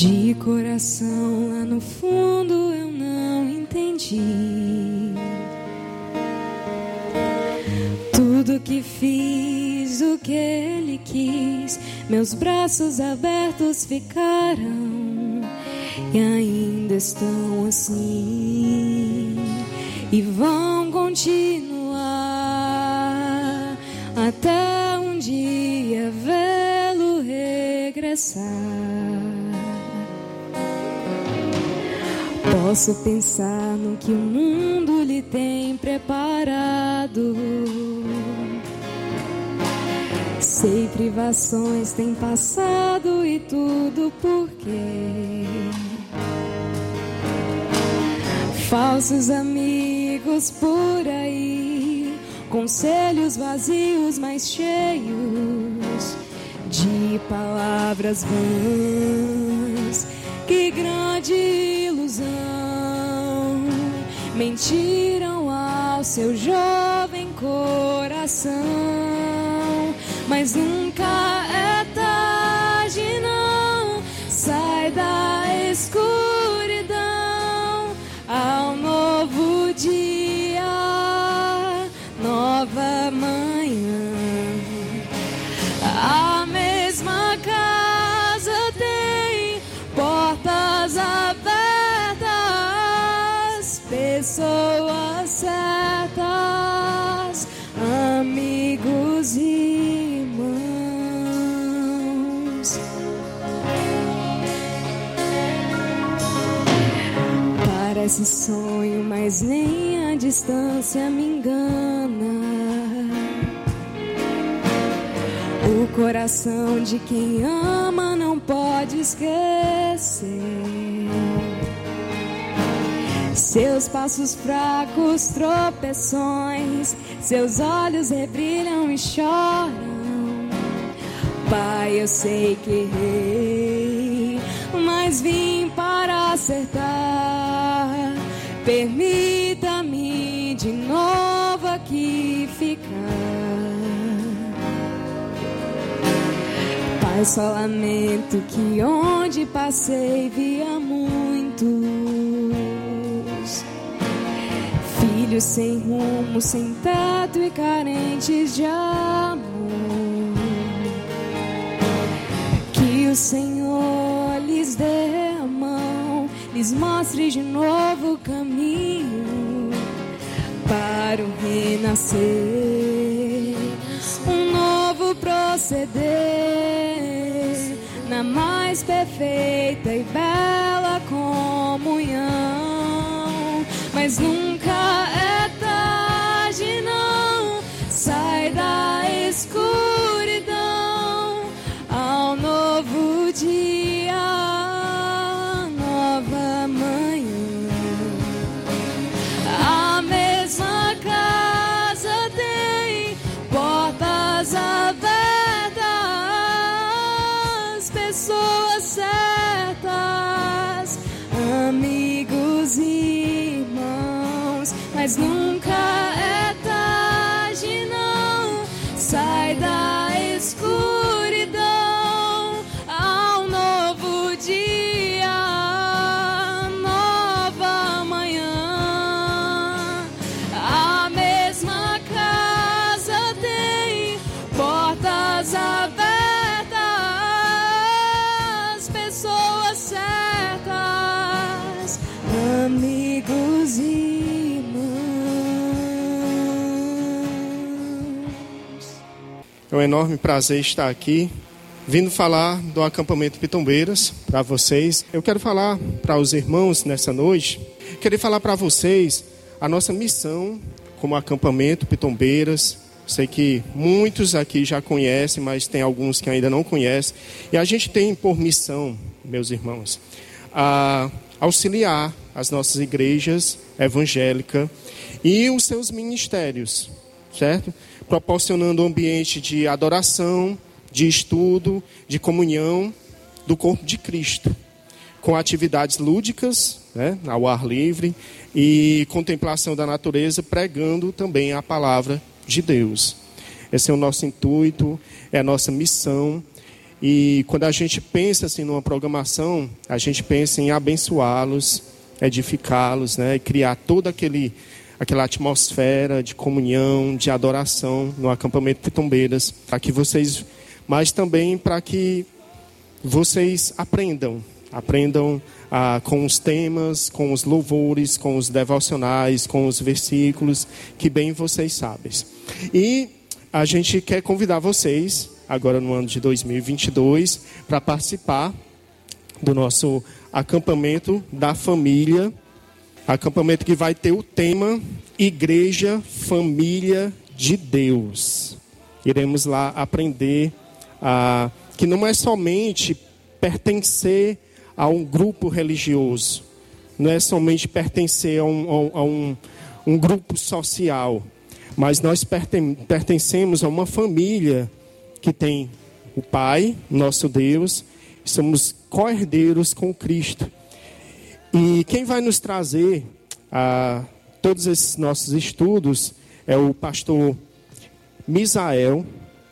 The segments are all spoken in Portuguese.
De coração lá no fundo eu não entendi. Tudo que fiz, o que ele quis, meus braços abertos ficaram e ainda estão assim e vão continuar até um dia vê-lo regressar. Posso pensar no que o mundo lhe tem preparado. Sei privações tem passado e tudo por quê? Falsos amigos por aí, conselhos vazios, mas cheios de palavras vãs. Que grande ilusão! Mentiram ao seu jovem coração, mas nunca Parece sonho, mas nem a distância me engana. O coração de quem ama não pode esquecer. Seus passos fracos, tropeções, seus olhos rebrilham e choram. Pai, eu sei que errei, mas vim para acertar. Permita-me de novo aqui ficar. Pai, só lamento que onde passei via muitos filhos sem rumo, sem teto e carentes de amor. Que o Senhor lhes dê lhes mostre de novo o caminho para o renascer, um novo proceder na mais perfeita e bela comunhão. Mas nunca é irmãos, mas É um enorme prazer estar aqui, vindo falar do acampamento Pitombeiras para vocês. Eu quero falar para os irmãos nessa noite, queria falar para vocês a nossa missão como acampamento Pitombeiras. Sei que muitos aqui já conhecem, mas tem alguns que ainda não conhecem. E a gente tem por missão, meus irmãos, a auxiliar as nossas igrejas evangélicas e os seus ministérios, certo? Proporcionando um ambiente de adoração, de estudo, de comunhão do corpo de Cristo, com atividades lúdicas, né, ao ar livre, e contemplação da natureza, pregando também a palavra de Deus. Esse é o nosso intuito, é a nossa missão. E quando a gente pensa assim numa programação, a gente pensa em abençoá-los, edificá-los, né, e criar toda aquele aquela atmosfera de comunhão, de adoração no acampamento Pitombeiras, para que vocês, mas também para que vocês aprendam, aprendam ah, com os temas, com os louvores, com os devocionais, com os versículos, que bem vocês sabem. E a gente quer convidar vocês, agora no ano de 2022, para participar do nosso acampamento da família. Acampamento que vai ter o tema Igreja Família de Deus. Iremos lá aprender a, que não é somente pertencer a um grupo religioso, não é somente pertencer a um, a um, um grupo social, mas nós pertencemos a uma família que tem o Pai, nosso Deus, somos co-herdeiros com Cristo. E quem vai nos trazer a todos esses nossos estudos é o pastor Misael,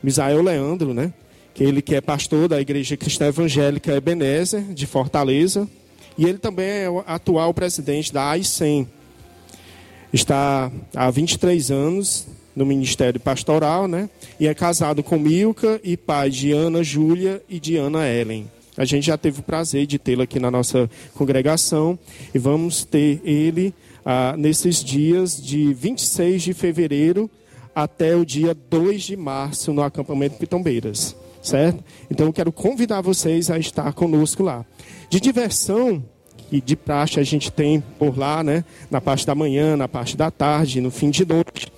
Misael Leandro, né? que ele que é pastor da Igreja Cristã Evangélica Ebenezer, de Fortaleza, e ele também é o atual presidente da AICEM. Está há 23 anos no Ministério Pastoral, né? E é casado com Milka e pai de Ana Júlia e de Ana Ellen. A gente já teve o prazer de tê-lo aqui na nossa congregação e vamos ter ele ah, nesses dias de 26 de fevereiro até o dia 2 de março no acampamento Pitombeiras certo? Então eu quero convidar vocês a estar conosco lá. De diversão e de praxe a gente tem por lá, né? Na parte da manhã, na parte da tarde, no fim de noite.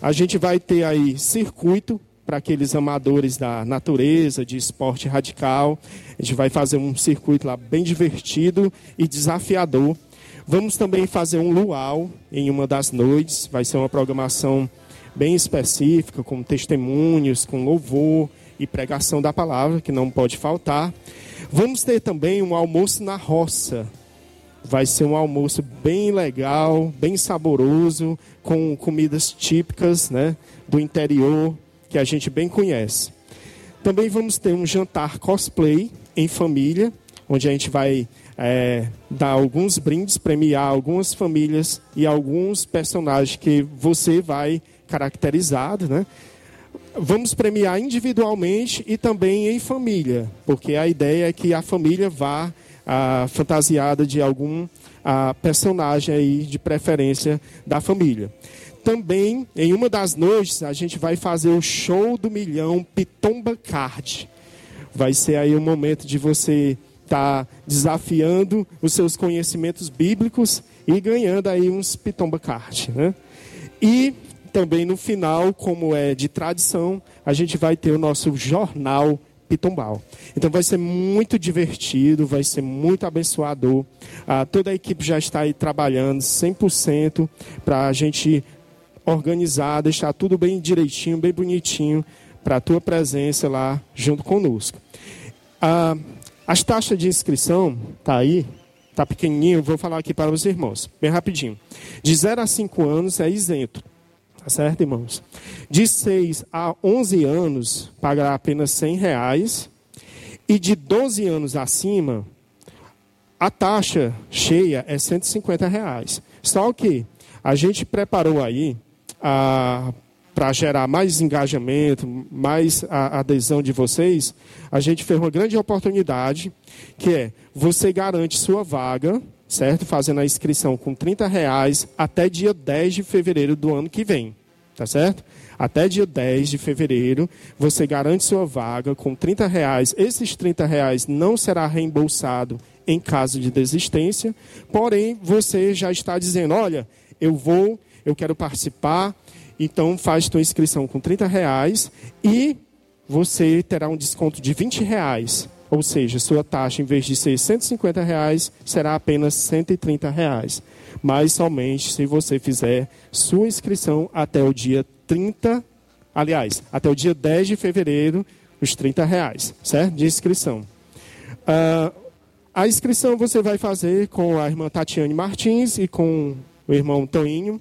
A gente vai ter aí circuito para aqueles amadores da natureza, de esporte radical. A gente vai fazer um circuito lá bem divertido e desafiador. Vamos também fazer um luau em uma das noites. Vai ser uma programação bem específica, com testemunhos, com louvor, e pregação da palavra, que não pode faltar. Vamos ter também um almoço na roça. Vai ser um almoço bem legal, bem saboroso, com comidas típicas né, do interior, que a gente bem conhece. Também vamos ter um jantar cosplay em família, onde a gente vai é, dar alguns brindes, premiar algumas famílias e alguns personagens que você vai caracterizado, né? Vamos premiar individualmente e também em família, porque a ideia é que a família vá a, fantasiada de algum a, personagem aí de preferência da família. Também, em uma das noites, a gente vai fazer o show do milhão Pitomba Card. Vai ser aí o momento de você estar tá desafiando os seus conhecimentos bíblicos e ganhando aí uns Pitomba Card, né? E também no final, como é de tradição, a gente vai ter o nosso jornal Pitombal. Então vai ser muito divertido, vai ser muito abençoador. Ah, toda a equipe já está aí trabalhando 100% para a gente organizar, deixar tudo bem direitinho, bem bonitinho para a tua presença lá junto conosco. Ah, as taxas de inscrição tá aí, tá pequenininho, vou falar aqui para os irmãos, bem rapidinho. De 0 a 5 anos é isento. Tá certo, irmãos? De 6 a 11 anos, pagará apenas 100 reais. E de 12 anos acima, a taxa cheia é 150 reais. Só que a gente preparou aí para gerar mais engajamento, mais adesão de vocês, a gente fez uma grande oportunidade, que é você garante sua vaga certo? Fazendo a inscrição com 30 reais até dia 10 de fevereiro do ano que vem, tá certo? Até dia 10 de fevereiro, você garante sua vaga com 30 reais. Esses 30 reais não será reembolsado em caso de desistência, porém você já está dizendo, olha, eu vou, eu quero participar, então faz sua inscrição com 30 reais e você terá um desconto de 20 reais ou seja, sua taxa, em vez de ser 150 reais, será apenas 130 reais. Mas somente se você fizer sua inscrição até o dia 30, aliás, até o dia 10 de fevereiro, os 30 reais, certo? De inscrição. Uh, a inscrição você vai fazer com a irmã Tatiane Martins e com o irmão Toinho.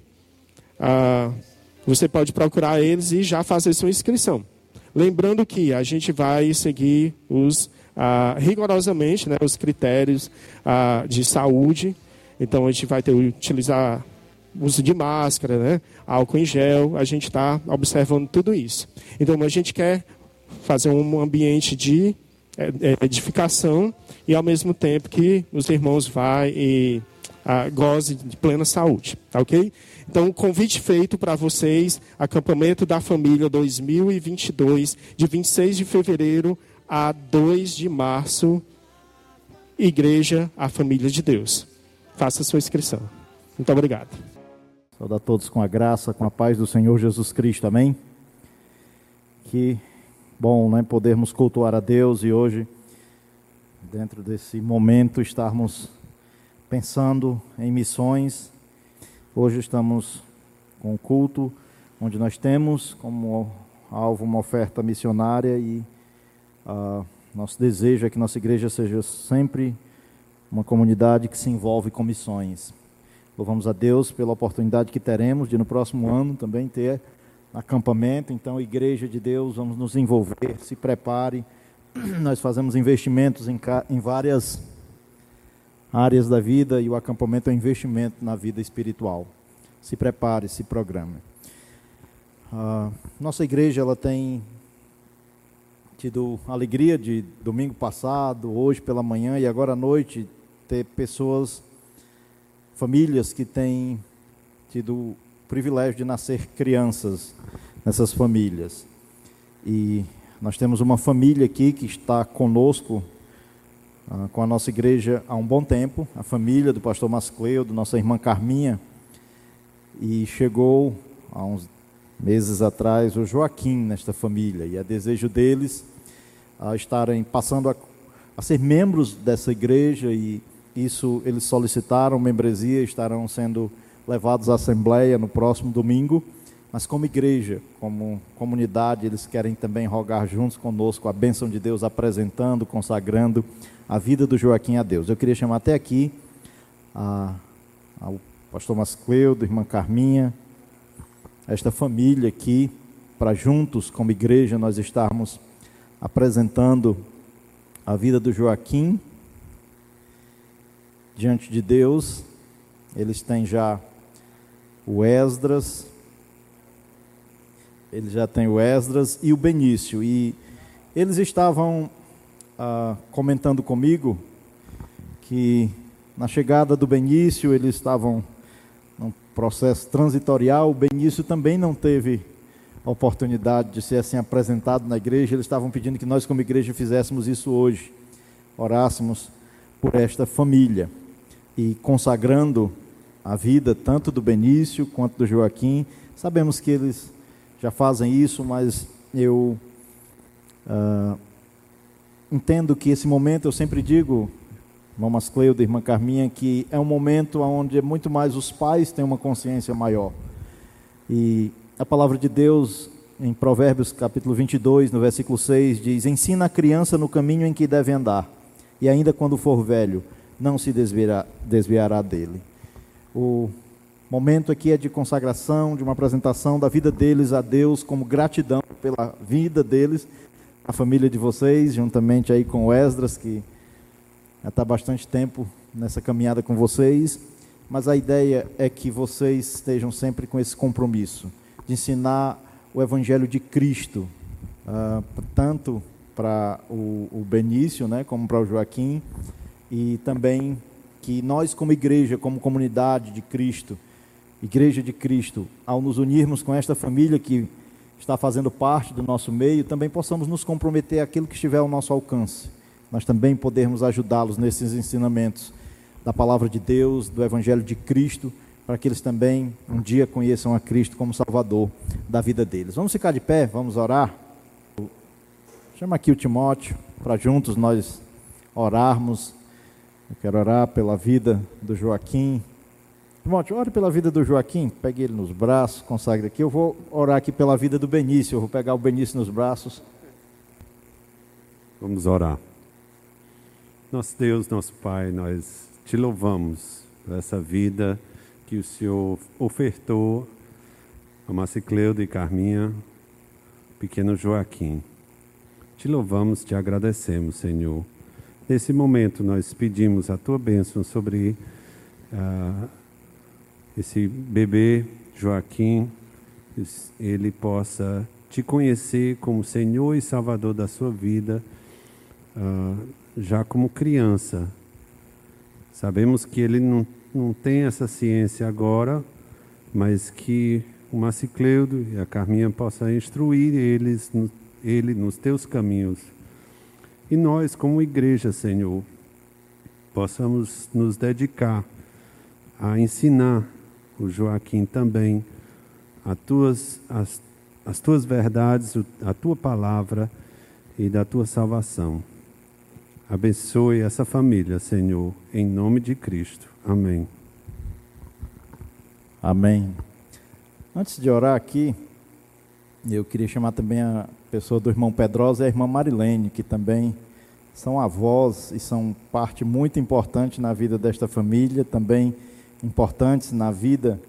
Ah, você pode procurar eles e já fazer sua inscrição. Lembrando que a gente vai seguir os ah, rigorosamente né, os critérios ah, de saúde. Então a gente vai ter utilizar uso de máscara, né, álcool em gel. A gente está observando tudo isso. Então a gente quer fazer um ambiente de é, é, edificação e ao mesmo tempo que os irmãos vá e ah, goze de plena saúde, tá ok? Então, convite feito para vocês, acampamento da família 2022, de 26 de fevereiro a 2 de março, Igreja a Família de Deus. Faça sua inscrição. Muito obrigado. Saudar todos com a graça, com a paz do Senhor Jesus Cristo. Amém? Que bom, né, podermos cultuar a Deus e hoje, dentro desse momento, estarmos pensando em missões. Hoje estamos com um culto onde nós temos como alvo uma oferta missionária e ah, nosso desejo é que nossa igreja seja sempre uma comunidade que se envolve com missões. Louvamos a Deus pela oportunidade que teremos de no próximo ano também ter acampamento. Então, igreja de Deus, vamos nos envolver, se prepare. Nós fazemos investimentos em, em várias áreas da vida e o acampamento é um investimento na vida espiritual. Se prepare, se programe. Uh, nossa igreja ela tem tido alegria de domingo passado, hoje pela manhã e agora à noite ter pessoas, famílias que têm tido o privilégio de nascer crianças nessas famílias. E nós temos uma família aqui que está conosco, com a nossa igreja há um bom tempo, a família do pastor Mascleo, da nossa irmã Carminha, e chegou há uns meses atrás o Joaquim nesta família, e é desejo deles a estarem passando a, a ser membros dessa igreja. E isso eles solicitaram membresia, estarão sendo levados à assembleia no próximo domingo, mas como igreja, como comunidade, eles querem também rogar juntos conosco a bênção de Deus, apresentando, consagrando a vida do Joaquim a Deus. Eu queria chamar até aqui a, ao pastor Mascleudo, irmã Carminha, esta família aqui, para juntos, como igreja, nós estarmos apresentando a vida do Joaquim diante de Deus. Eles têm já o Esdras, eles já têm o Esdras e o Benício. E eles estavam ah, comentando comigo que na chegada do Benício eles estavam num processo transitorial. O Benício também não teve a oportunidade de ser assim apresentado na igreja, eles estavam pedindo que nós, como igreja, fizéssemos isso hoje, orássemos por esta família e consagrando a vida tanto do Benício quanto do Joaquim. Sabemos que eles já fazem isso, mas eu uh, entendo que esse momento, eu sempre digo, irmã Mascleuda, irmã Carminha, que é um momento onde muito mais os pais têm uma consciência maior. E a palavra de Deus em Provérbios capítulo 22, no versículo 6, diz: Ensina a criança no caminho em que deve andar, e ainda quando for velho, não se desviará, desviará dele. O momento aqui é de consagração, de uma apresentação da vida deles a Deus, como gratidão pela vida deles, a família de vocês, juntamente aí com o Esdras, que já está bastante tempo nessa caminhada com vocês, mas a ideia é que vocês estejam sempre com esse compromisso de ensinar o Evangelho de Cristo, uh, tanto para o, o Benício, né, como para o Joaquim, e também que nós, como igreja, como comunidade de Cristo, Igreja de Cristo, ao nos unirmos com esta família que está fazendo parte do nosso meio, também possamos nos comprometer aquilo que estiver ao nosso alcance. Nós também podermos ajudá-los nesses ensinamentos da palavra de Deus, do Evangelho de Cristo para que eles também um dia conheçam a Cristo como Salvador da vida deles. Vamos ficar de pé, vamos orar. Chama aqui o Timóteo para juntos nós orarmos. Eu quero orar pela vida do Joaquim. Timóteo, ore pela vida do Joaquim, pegue ele nos braços, consagre aqui. Eu vou orar aqui pela vida do Benício, eu vou pegar o Benício nos braços. Vamos orar. Nosso Deus, nosso Pai, nós te louvamos por essa vida que o Senhor ofertou a Macicleuda e Carminha, pequeno Joaquim. Te louvamos, te agradecemos, Senhor. Nesse momento, nós pedimos a tua bênção sobre uh, esse bebê Joaquim, ele possa te conhecer como Senhor e Salvador da sua vida, uh, já como criança. Sabemos que ele não, não tem essa ciência agora, mas que o Macicleudo e a Carminha possam instruir eles, ele nos teus caminhos. E nós, como igreja, Senhor, possamos nos dedicar a ensinar o Joaquim também as tuas, as, as tuas verdades, a tua palavra e da tua salvação. Abençoe essa família, Senhor, em nome de Cristo. Amém. Amém. Antes de orar aqui, eu queria chamar também a pessoa do irmão Pedrosa e a irmã Marilene, que também são avós e são parte muito importante na vida desta família, também importantes na vida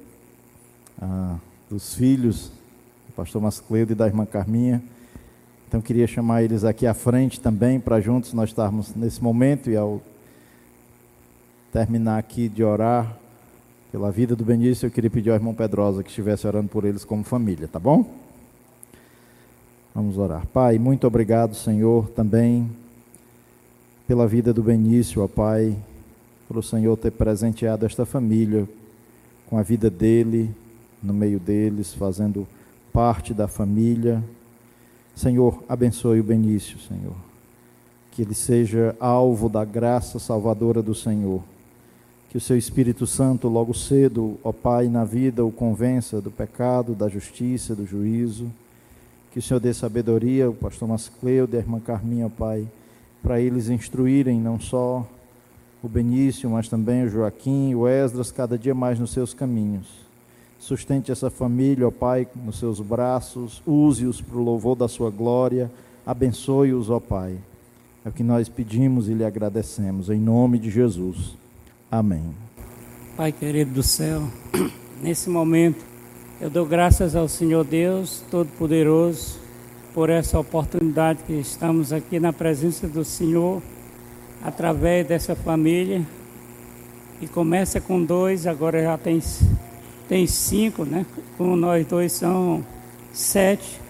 ah, dos filhos do pastor Mascledo e da irmã Carminha. Então queria chamar eles aqui à frente também para juntos nós estarmos nesse momento e ao terminar aqui de orar pela vida do Benício, eu queria pedir ao irmão Pedrosa que estivesse orando por eles como família, tá bom? Vamos orar. Pai, muito obrigado, Senhor, também pela vida do Benício, ó Pai, por o Senhor ter presenteado esta família com a vida dele, no meio deles, fazendo parte da família. Senhor, abençoe o Benício, Senhor. Que ele seja alvo da graça salvadora do Senhor. Que o seu Espírito Santo, logo cedo, ó Pai, na vida, o convença do pecado, da justiça, do juízo. Que o Senhor dê sabedoria, o pastor Mascleu, a irmã Carminha, ó Pai, para eles instruírem não só o Benício, mas também o Joaquim, o Esdras, cada dia mais nos seus caminhos Sustente essa família, ó Pai, nos seus braços, use-os para o louvor da sua glória, abençoe-os, ó Pai. É o que nós pedimos e lhe agradecemos, em nome de Jesus. Amém. Pai querido do céu, nesse momento eu dou graças ao Senhor Deus Todo-Poderoso por essa oportunidade que estamos aqui na presença do Senhor, através dessa família. E começa com dois, agora já tem tem cinco, né? Com nós dois são sete.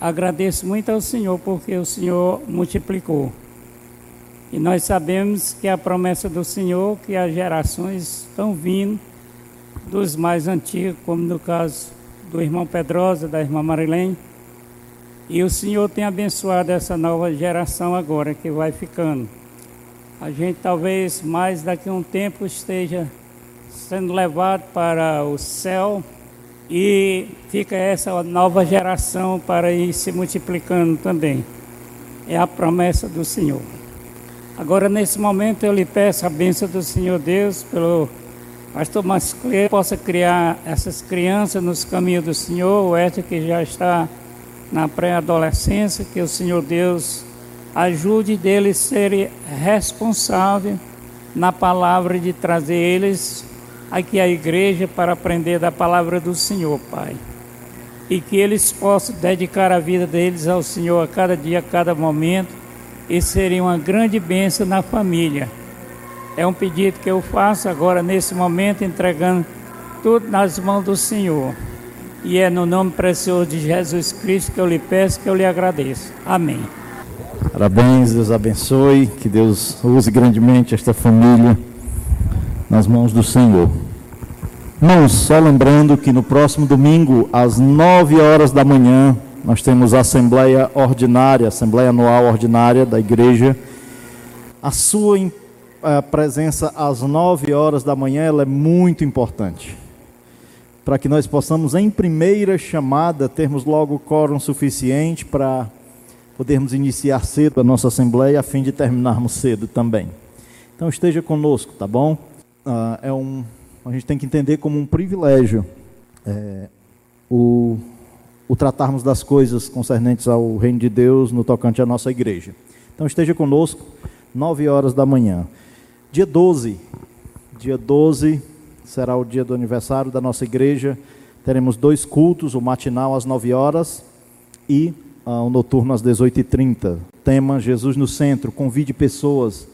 Agradeço muito ao Senhor porque o Senhor multiplicou. E nós sabemos que a promessa do Senhor, que as gerações estão vindo dos mais antigos, como no caso do irmão Pedrosa, da irmã Marilene. E o Senhor tem abençoado essa nova geração agora que vai ficando. A gente talvez mais daqui a um tempo esteja sendo levado para o céu e fica essa nova geração para ir se multiplicando também. É a promessa do Senhor. Agora, nesse momento, eu lhe peço a bênção do Senhor Deus, pelo pastor Masclé, possa criar essas crianças nos caminhos do Senhor, o Éter que já está na pré-adolescência, que o Senhor Deus ajude deles serem responsáveis na palavra de trazer eles aqui à igreja para aprender da palavra do Senhor, Pai. E que eles possam dedicar a vida deles ao Senhor a cada dia, a cada momento, e serem uma grande bênção na família. É um pedido que eu faço agora, nesse momento, entregando tudo nas mãos do Senhor. E é no nome precioso de Jesus Cristo que eu lhe peço, que eu lhe agradeço. Amém. Parabéns, Deus abençoe, que Deus use grandemente esta família nas mãos do Senhor. Irmãos, só lembrando que no próximo domingo, às 9 horas da manhã, nós temos a Assembleia Ordinária, Assembleia Anual Ordinária da Igreja. A sua a presença às 9 horas da manhã ela é muito importante. Para que nós possamos, em primeira chamada, termos logo quórum suficiente para podermos iniciar cedo a nossa Assembleia, a fim de terminarmos cedo também. Então esteja conosco, tá bom? ah, é um, a gente tem que entender como um privilégio é, o, o tratarmos das coisas concernentes ao reino de Deus no tocante à nossa igreja. Então esteja conosco, 9 horas da manhã. Dia 12, dia 12 será o dia do aniversário da nossa igreja. Teremos dois cultos, o matinal às 9 horas e uh, o noturno às 18h30. Tema Jesus no Centro. Convide pessoas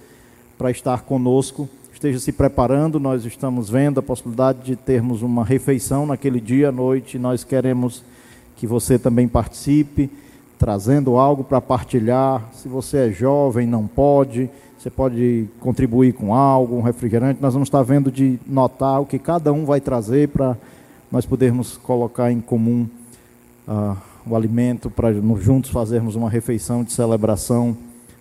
para estar conosco. Esteja se preparando, nós estamos vendo a possibilidade de termos uma refeição naquele dia à noite. Nós queremos que você também participe, trazendo algo para partilhar. Se você é jovem, não pode você pode contribuir com algo, um refrigerante. Nós vamos estar vendo de notar o que cada um vai trazer para nós podermos colocar em comum uh, o alimento, para juntos fazermos uma refeição de celebração,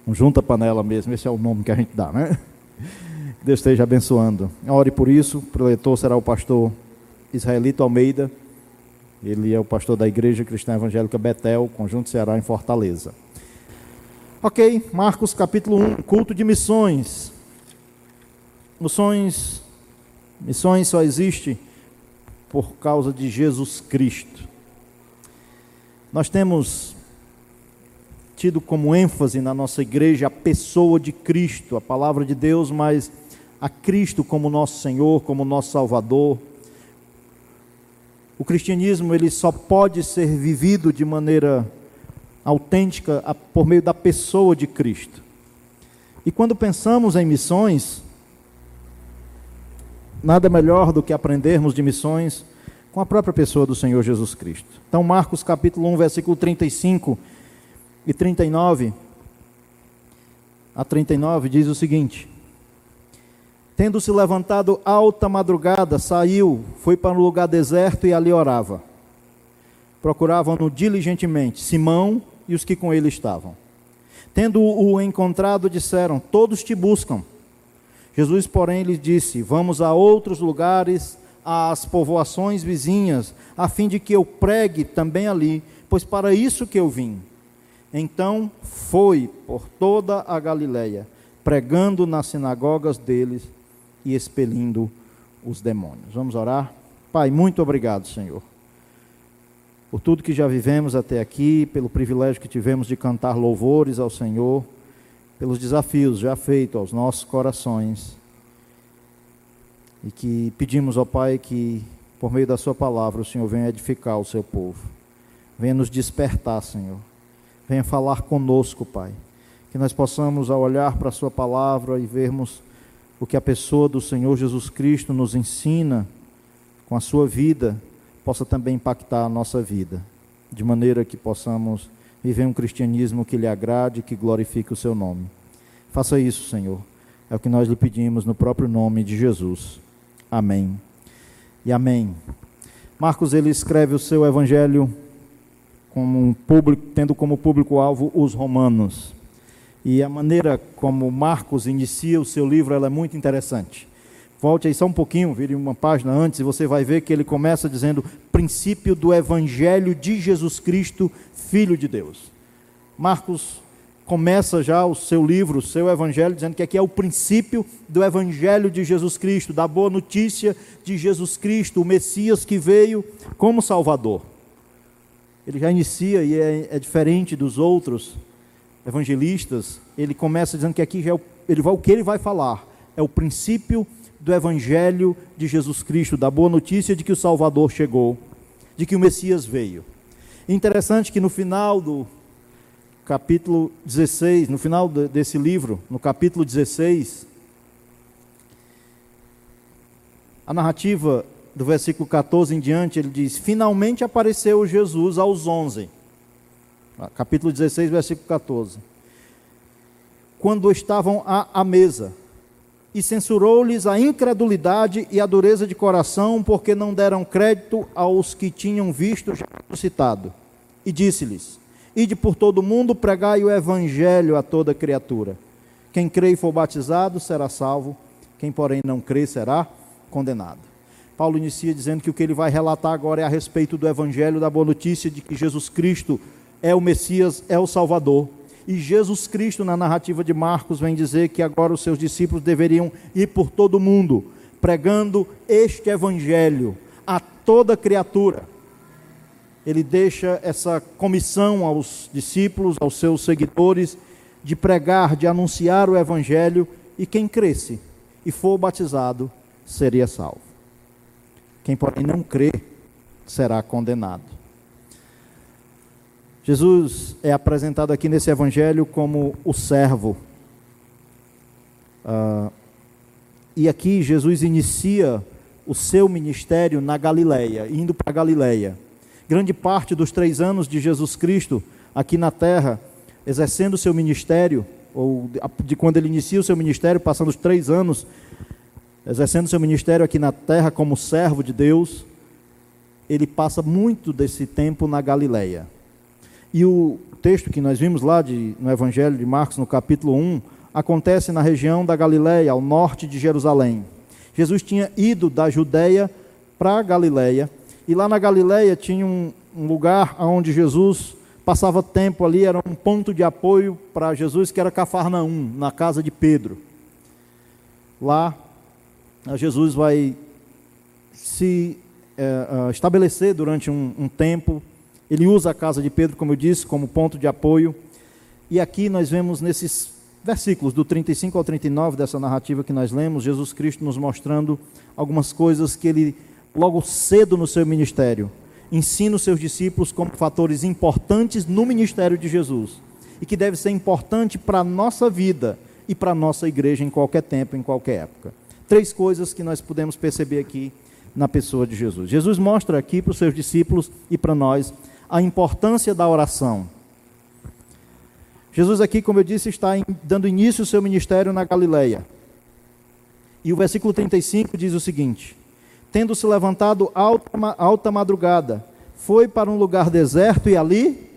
um junta panela mesmo, esse é o nome que a gente dá, né? Deus esteja abençoando. Ore por isso, o preletor será o pastor Israelito Almeida, ele é o pastor da Igreja Cristã Evangélica Betel, Conjunto Ceará, em Fortaleza. Ok, Marcos capítulo 1, culto de missões. Missões, missões só existe por causa de Jesus Cristo. Nós temos tido como ênfase na nossa igreja a pessoa de Cristo, a palavra de Deus, mas a Cristo como nosso Senhor, como nosso Salvador. O cristianismo ele só pode ser vivido de maneira autêntica por meio da pessoa de Cristo. E quando pensamos em missões, nada melhor do que aprendermos de missões com a própria pessoa do Senhor Jesus Cristo. Então, Marcos capítulo 1, versículo 35 e 39 a 39 diz o seguinte: Tendo se levantado alta madrugada, saiu, foi para um lugar deserto e ali orava. Procuravam-no diligentemente Simão e os que com ele estavam. Tendo-o encontrado, disseram: Todos te buscam. Jesus, porém, lhes disse: Vamos a outros lugares, às povoações vizinhas, a fim de que eu pregue também ali, pois para isso que eu vim. Então foi por toda a Galiléia, pregando nas sinagogas deles e expelindo os demônios. Vamos orar? Pai, muito obrigado, Senhor por tudo que já vivemos até aqui, pelo privilégio que tivemos de cantar louvores ao Senhor, pelos desafios já feitos aos nossos corações. E que pedimos ao Pai que, por meio da Sua palavra, o Senhor venha edificar o seu povo. Venha nos despertar, Senhor. Venha falar conosco, Pai. Que nós possamos, ao olhar para a Sua palavra e vermos o que a pessoa do Senhor Jesus Cristo nos ensina com a Sua vida, possa também impactar a nossa vida, de maneira que possamos viver um cristianismo que lhe agrade, que glorifique o seu nome. Faça isso, Senhor. É o que nós lhe pedimos no próprio nome de Jesus. Amém. E amém. Marcos ele escreve o seu evangelho como um público, tendo como público-alvo os romanos. E a maneira como Marcos inicia o seu livro ela é muito interessante. Volte aí só um pouquinho, vire uma página antes, e você vai ver que ele começa dizendo princípio do Evangelho de Jesus Cristo, Filho de Deus. Marcos começa já o seu livro, o seu Evangelho, dizendo que aqui é o princípio do Evangelho de Jesus Cristo, da boa notícia de Jesus Cristo, o Messias que veio como Salvador. Ele já inicia e é, é diferente dos outros evangelistas. Ele começa dizendo que aqui já é o, ele vai, o que ele vai falar é o princípio do Evangelho de Jesus Cristo, da boa notícia de que o Salvador chegou, de que o Messias veio. Interessante que no final do capítulo 16, no final desse livro, no capítulo 16, a narrativa do versículo 14 em diante, ele diz: Finalmente apareceu Jesus aos 11. Capítulo 16, versículo 14. Quando estavam à, à mesa e censurou-lhes a incredulidade e a dureza de coração, porque não deram crédito aos que tinham visto já ressuscitado. E disse-lhes: Ide por todo o mundo, pregai o evangelho a toda criatura. Quem crê e for batizado será salvo, quem, porém, não crê será condenado. Paulo inicia dizendo que o que ele vai relatar agora é a respeito do evangelho, da boa notícia de que Jesus Cristo é o Messias, é o Salvador e Jesus Cristo, na narrativa de Marcos, vem dizer que agora os seus discípulos deveriam ir por todo o mundo, pregando este evangelho a toda criatura. Ele deixa essa comissão aos discípulos, aos seus seguidores, de pregar, de anunciar o evangelho, e quem cresce e for batizado seria salvo. Quem, porém, não crê será condenado. Jesus é apresentado aqui nesse evangelho como o servo. Uh, e aqui Jesus inicia o seu ministério na Galileia, indo para Galileia. Grande parte dos três anos de Jesus Cristo aqui na terra, exercendo o seu ministério, ou de quando ele inicia o seu ministério, passando os três anos exercendo seu ministério aqui na terra como servo de Deus, ele passa muito desse tempo na Galileia. E o texto que nós vimos lá de, no Evangelho de Marcos, no capítulo 1, acontece na região da Galileia, ao norte de Jerusalém. Jesus tinha ido da Judéia para a Galileia, e lá na Galileia tinha um, um lugar onde Jesus passava tempo ali, era um ponto de apoio para Jesus, que era Cafarnaum, na casa de Pedro. Lá, Jesus vai se é, estabelecer durante um, um tempo. Ele usa a casa de Pedro, como eu disse, como ponto de apoio. E aqui nós vemos nesses versículos do 35 ao 39 dessa narrativa que nós lemos, Jesus Cristo nos mostrando algumas coisas que ele, logo cedo no seu ministério, ensina os seus discípulos como fatores importantes no ministério de Jesus e que deve ser importante para a nossa vida e para a nossa igreja em qualquer tempo, em qualquer época. Três coisas que nós podemos perceber aqui na pessoa de Jesus. Jesus mostra aqui para os seus discípulos e para nós a importância da oração. Jesus aqui, como eu disse, está dando início ao seu ministério na Galileia. E o versículo 35 diz o seguinte: Tendo se levantado alta, alta madrugada, foi para um lugar deserto e ali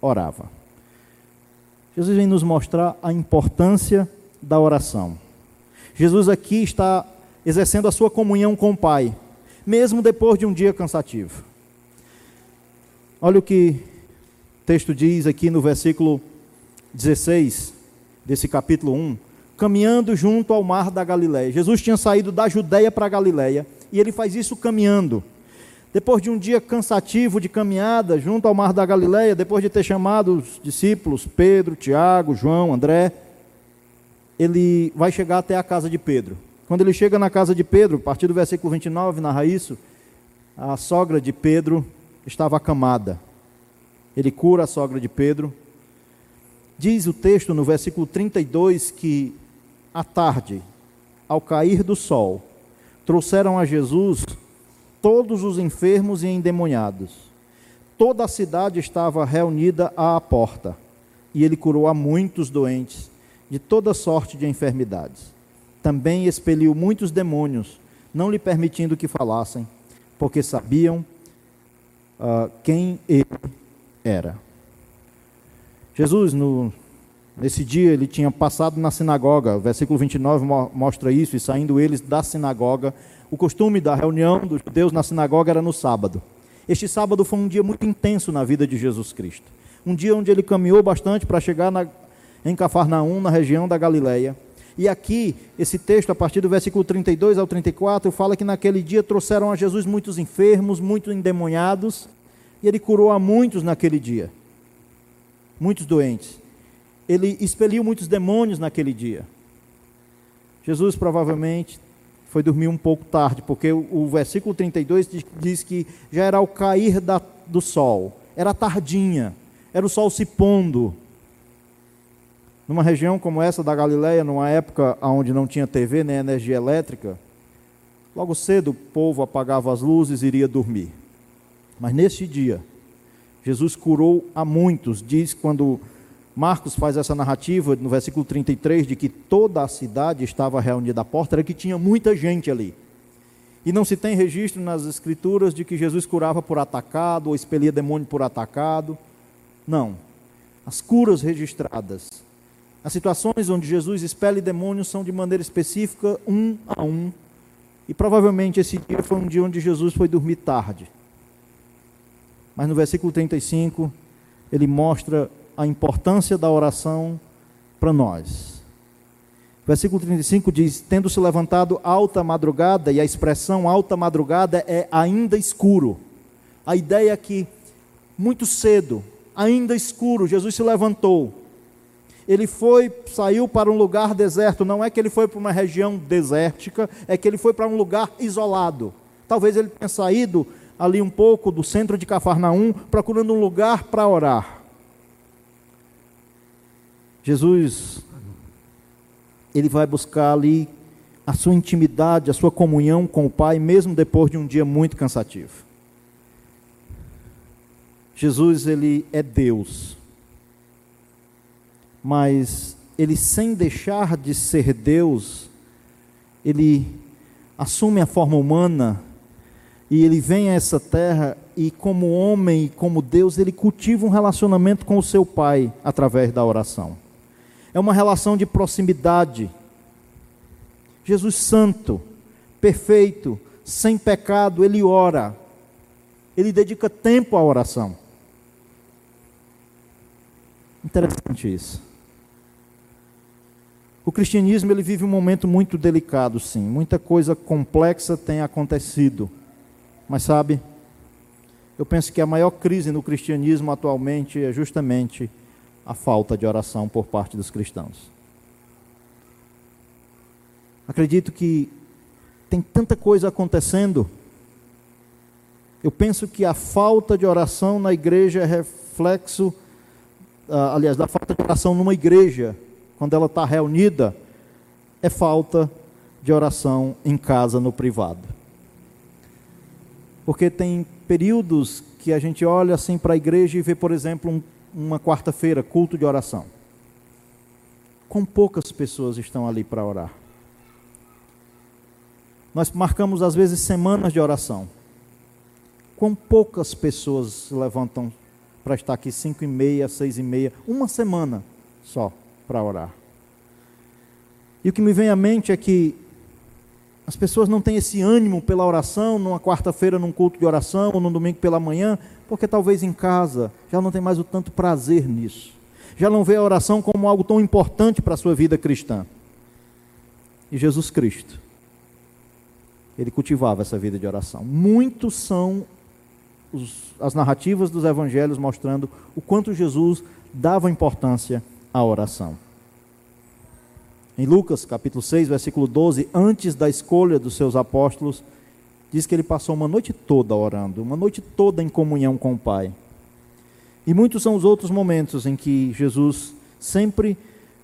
orava. Jesus vem nos mostrar a importância da oração. Jesus aqui está exercendo a sua comunhão com o Pai, mesmo depois de um dia cansativo. Olha o que o texto diz aqui no versículo 16 desse capítulo 1, caminhando junto ao mar da Galileia. Jesus tinha saído da Judéia para a Galileia e ele faz isso caminhando. Depois de um dia cansativo de caminhada junto ao mar da Galileia, depois de ter chamado os discípulos Pedro, Tiago, João, André, ele vai chegar até a casa de Pedro. Quando ele chega na casa de Pedro, a partir do versículo 29, narra isso, a sogra de Pedro estava acamada. Ele cura a sogra de Pedro, Diz o texto no versículo 32 que à tarde, ao cair do sol, trouxeram a Jesus todos os enfermos e endemoniados. Toda a cidade estava reunida à porta, e ele curou a muitos doentes de toda sorte de enfermidades. Também expeliu muitos demônios, não lhe permitindo que falassem, porque sabiam uh, quem ele era. Jesus, no, nesse dia, ele tinha passado na sinagoga, o versículo 29 mostra isso, e saindo eles da sinagoga, o costume da reunião dos judeus na sinagoga era no sábado. Este sábado foi um dia muito intenso na vida de Jesus Cristo. Um dia onde ele caminhou bastante para chegar na, em Cafarnaum, na região da Galileia. E aqui, esse texto, a partir do versículo 32 ao 34, fala que naquele dia trouxeram a Jesus muitos enfermos, muitos endemoniados, e ele curou a muitos naquele dia muitos doentes. Ele expeliu muitos demônios naquele dia. Jesus provavelmente foi dormir um pouco tarde, porque o, o versículo 32 diz, diz, que já era ao cair da, do sol, era tardinha, era o sol se pondo. Numa região como essa da Galileia, numa época onde não tinha TV nem energia elétrica, logo cedo o povo apagava as luzes e iria dormir. Mas neste dia, Jesus curou a muitos, diz quando Marcos faz essa narrativa no versículo 33 de que toda a cidade estava reunida à porta, era que tinha muita gente ali. E não se tem registro nas escrituras de que Jesus curava por atacado ou expelia demônio por atacado. Não. As curas registradas, as situações onde Jesus expele demônios são de maneira específica, um a um. E provavelmente esse dia foi um dia onde Jesus foi dormir tarde. Mas no versículo 35, ele mostra a importância da oração para nós. Versículo 35 diz: Tendo se levantado alta madrugada, e a expressão alta madrugada é ainda escuro. A ideia é que, muito cedo, ainda escuro, Jesus se levantou. Ele foi, saiu para um lugar deserto. Não é que ele foi para uma região desértica, é que ele foi para um lugar isolado Talvez ele tenha saído ali um pouco do centro de Cafarnaum, procurando um lugar para orar. Jesus, ele vai buscar ali a sua intimidade, a sua comunhão com o Pai, mesmo depois de um dia muito cansativo. Jesus, ele é Deus, mas ele, sem deixar de ser Deus, ele assume a forma humana e ele vem a essa terra e, como homem e como Deus, ele cultiva um relacionamento com o seu Pai através da oração. É uma relação de proximidade. Jesus Santo, perfeito, sem pecado, ele ora, ele dedica tempo à oração. Interessante isso. O cristianismo ele vive um momento muito delicado, sim. Muita coisa complexa tem acontecido. Mas sabe, eu penso que a maior crise no cristianismo atualmente é justamente a falta de oração por parte dos cristãos. Acredito que tem tanta coisa acontecendo. Eu penso que a falta de oração na igreja é reflexo, uh, aliás, da falta de oração numa igreja quando ela está reunida, é falta de oração em casa, no privado. Porque tem períodos que a gente olha assim para a igreja e vê, por exemplo, um, uma quarta-feira, culto de oração. Com poucas pessoas estão ali para orar. Nós marcamos às vezes semanas de oração. Com poucas pessoas se levantam para estar aqui cinco e meia, seis e meia, uma semana só para orar. E o que me vem à mente é que as pessoas não têm esse ânimo pela oração numa quarta-feira num culto de oração ou num domingo pela manhã, porque talvez em casa já não tem mais o tanto prazer nisso. Já não vê a oração como algo tão importante para a sua vida cristã. E Jesus Cristo, ele cultivava essa vida de oração. Muitos são os, as narrativas dos evangelhos mostrando o quanto Jesus dava importância a oração. Em Lucas, capítulo 6, versículo 12, antes da escolha dos seus apóstolos, diz que ele passou uma noite toda orando, uma noite toda em comunhão com o Pai. E muitos são os outros momentos em que Jesus, sempre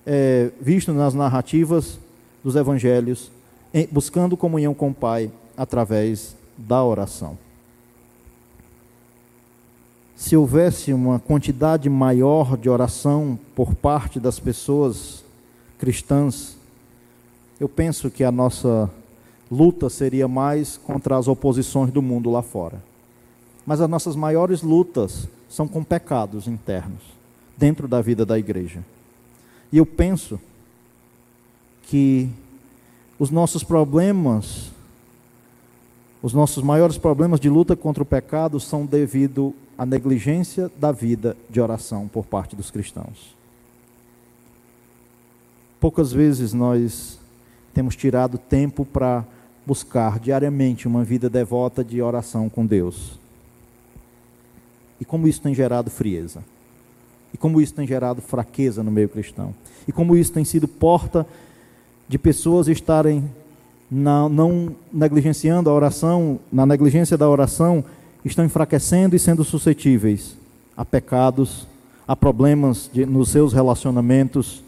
é, visto nas narrativas dos evangelhos, em, buscando comunhão com o Pai através da oração se houvesse uma quantidade maior de oração por parte das pessoas cristãs, eu penso que a nossa luta seria mais contra as oposições do mundo lá fora. Mas as nossas maiores lutas são com pecados internos, dentro da vida da igreja. E eu penso que os nossos problemas, os nossos maiores problemas de luta contra o pecado são devido a negligência da vida de oração por parte dos cristãos. Poucas vezes nós temos tirado tempo para buscar diariamente uma vida devota de oração com Deus. E como isso tem gerado frieza. E como isso tem gerado fraqueza no meio cristão. E como isso tem sido porta de pessoas estarem na, não negligenciando a oração, na negligência da oração, estão enfraquecendo e sendo suscetíveis a pecados, a problemas de, nos seus relacionamentos.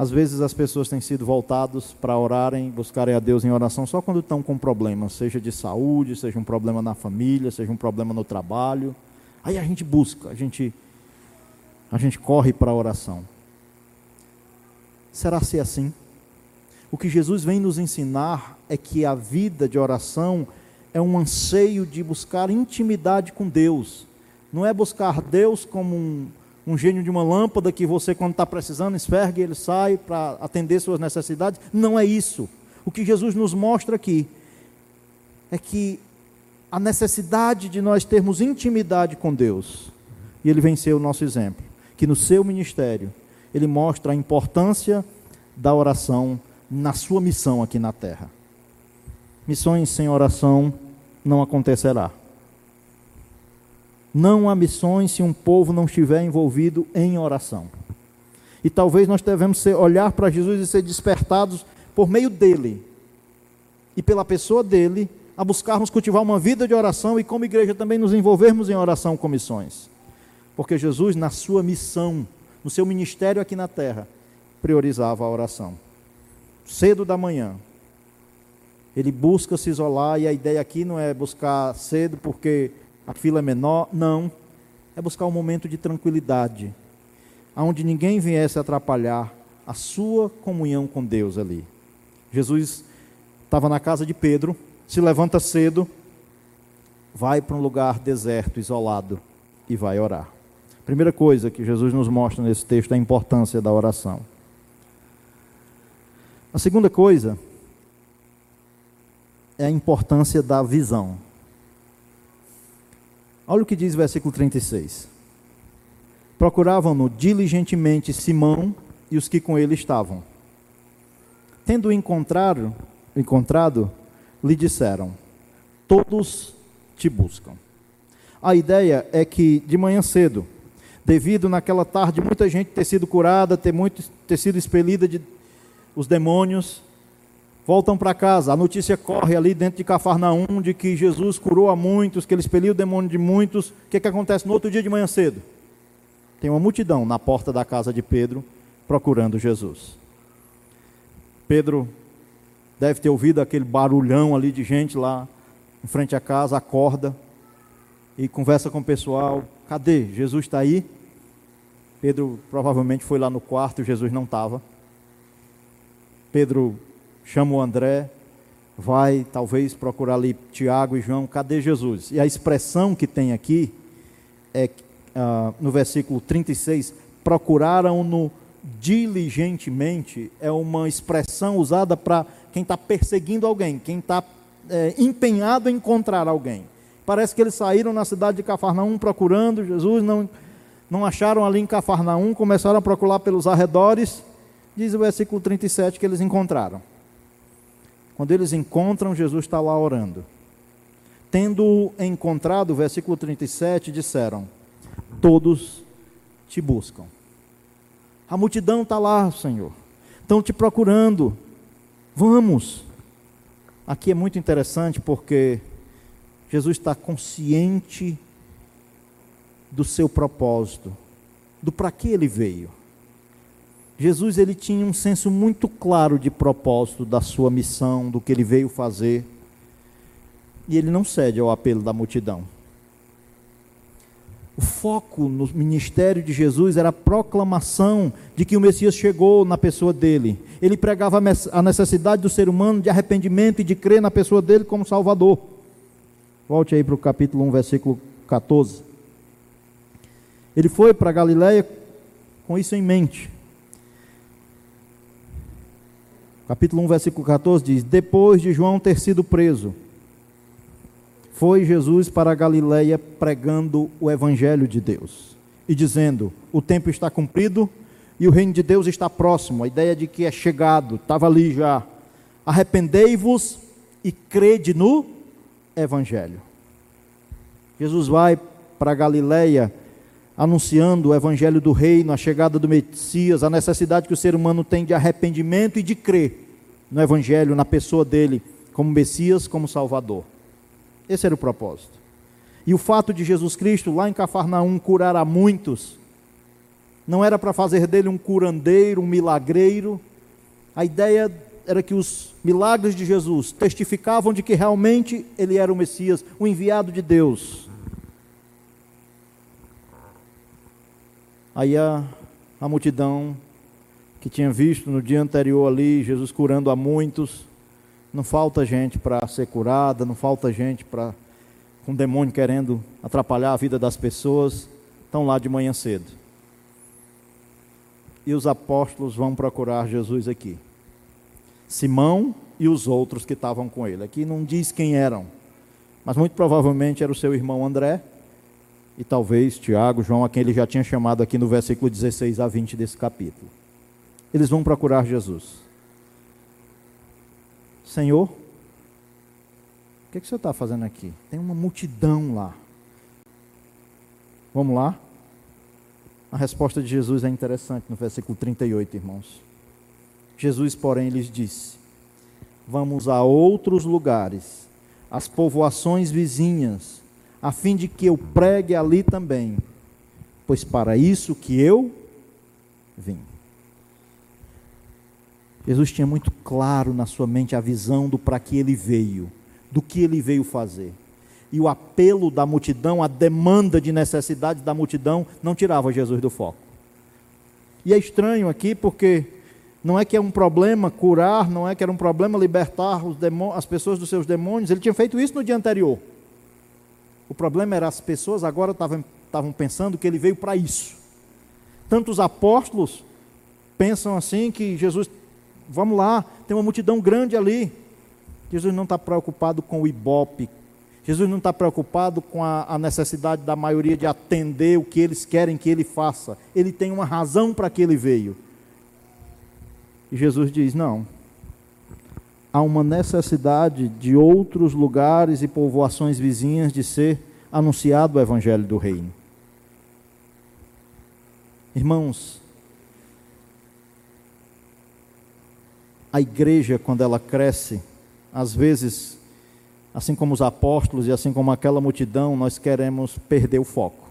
Às vezes as pessoas têm sido voltadas para orarem, buscarem a Deus em oração só quando estão com problemas, seja de saúde, seja um problema na família, seja um problema no trabalho. Aí a gente busca, a gente a gente corre para a oração. Será ser assim? O que Jesus vem nos ensinar é que a vida de oração é um anseio de buscar intimidade com Deus. Não é buscar Deus como um, um gênio de uma lâmpada que você, quando está precisando, esfergue ele sai para atender suas necessidades. Não é isso. O que Jesus nos mostra aqui é que a necessidade de nós termos intimidade com Deus, e ele venceu o nosso exemplo, que no seu ministério ele mostra a importância da oração na sua missão aqui na terra. Missões sem oração não acontecerá. Não há missões se um povo não estiver envolvido em oração. E talvez nós devemos ser, olhar para Jesus e ser despertados por meio dele e pela pessoa dele, a buscarmos cultivar uma vida de oração e, como igreja, também nos envolvermos em oração com missões. Porque Jesus, na sua missão, no seu ministério aqui na terra, priorizava a oração. Cedo da manhã, ele busca se isolar, e a ideia aqui não é buscar cedo porque a fila é menor, não. É buscar um momento de tranquilidade, onde ninguém viesse atrapalhar a sua comunhão com Deus ali. Jesus estava na casa de Pedro, se levanta cedo, vai para um lugar deserto, isolado, e vai orar. Primeira coisa que Jesus nos mostra nesse texto é a importância da oração. A segunda coisa é a importância da visão. Olha o que diz o versículo 36. Procuravam-no diligentemente Simão e os que com ele estavam. Tendo encontrado, encontrado, lhe disseram: Todos te buscam. A ideia é que de manhã cedo, devido naquela tarde muita gente ter sido curada, ter, muito, ter sido expelida de os demônios, voltam para casa. A notícia corre ali dentro de Cafarnaum de que Jesus curou a muitos, que ele expeliu o demônio de muitos. O que, que acontece no outro dia de manhã cedo? Tem uma multidão na porta da casa de Pedro procurando Jesus. Pedro deve ter ouvido aquele barulhão ali de gente lá em frente à casa, acorda e conversa com o pessoal. Cadê? Jesus está aí? Pedro provavelmente foi lá no quarto, Jesus não estava. Pedro chama o André, vai talvez procurar ali Tiago e João, cadê Jesus? E a expressão que tem aqui é uh, no versículo 36, procuraram-no diligentemente é uma expressão usada para quem está perseguindo alguém, quem está é, empenhado em encontrar alguém. Parece que eles saíram na cidade de Cafarnaum procurando Jesus, não, não acharam ali em Cafarnaum, começaram a procurar pelos arredores. Diz o versículo 37 que eles encontraram. Quando eles encontram, Jesus está lá orando. Tendo encontrado, versículo 37, disseram: Todos te buscam. A multidão está lá, Senhor. Estão te procurando. Vamos. Aqui é muito interessante porque Jesus está consciente do seu propósito, do para que ele veio. Jesus ele tinha um senso muito claro de propósito da sua missão, do que ele veio fazer. E ele não cede ao apelo da multidão. O foco no ministério de Jesus era a proclamação de que o Messias chegou na pessoa dele. Ele pregava a necessidade do ser humano de arrependimento e de crer na pessoa dele como Salvador. Volte aí para o capítulo 1, versículo 14. Ele foi para Galiléia com isso em mente. Capítulo 1, versículo 14 diz: Depois de João ter sido preso, foi Jesus para a Galiléia pregando o evangelho de Deus e dizendo: O tempo está cumprido e o reino de Deus está próximo. A ideia de que é chegado, estava ali já. Arrependei-vos e crede no evangelho. Jesus vai para a Galiléia anunciando o evangelho do reino, a chegada do Messias, a necessidade que o ser humano tem de arrependimento e de crer no evangelho, na pessoa dele, como Messias, como Salvador. Esse era o propósito. E o fato de Jesus Cristo, lá em Cafarnaum, curar a muitos, não era para fazer dele um curandeiro, um milagreiro. A ideia era que os milagres de Jesus testificavam de que realmente ele era o Messias, o enviado de Deus. Aí a, a multidão que tinha visto no dia anterior ali, Jesus curando a muitos, não falta gente para ser curada, não falta gente para com um demônio querendo atrapalhar a vida das pessoas. Estão lá de manhã cedo. E os apóstolos vão procurar Jesus aqui. Simão e os outros que estavam com ele. Aqui não diz quem eram, mas muito provavelmente era o seu irmão André e talvez Tiago, João, a quem ele já tinha chamado aqui no versículo 16 a 20 desse capítulo. Eles vão procurar Jesus. Senhor, o que, é que o senhor está fazendo aqui? Tem uma multidão lá. Vamos lá? A resposta de Jesus é interessante no versículo 38, irmãos. Jesus, porém, lhes disse: vamos a outros lugares, as povoações vizinhas, a fim de que eu pregue ali também, pois para isso que eu vim. Jesus tinha muito claro na sua mente a visão do para que ele veio, do que ele veio fazer. E o apelo da multidão, a demanda de necessidade da multidão, não tirava Jesus do foco. E é estranho aqui porque não é que é um problema curar, não é que era um problema libertar as pessoas dos seus demônios. Ele tinha feito isso no dia anterior. O problema era as pessoas agora estavam, pensando que ele veio para isso. Tanto os apóstolos pensam assim que Jesus, vamos lá, tem uma multidão grande ali. Jesus não está preocupado com o ibope. Jesus não está preocupado com a, a necessidade da maioria de atender o que eles querem que ele faça. Ele tem uma razão para que ele veio. E Jesus diz: não. Há uma necessidade de outros lugares e povoações vizinhas de ser anunciado o Evangelho do Reino. Irmãos, a igreja, quando ela cresce, às vezes, assim como os apóstolos e assim como aquela multidão, nós queremos perder o foco.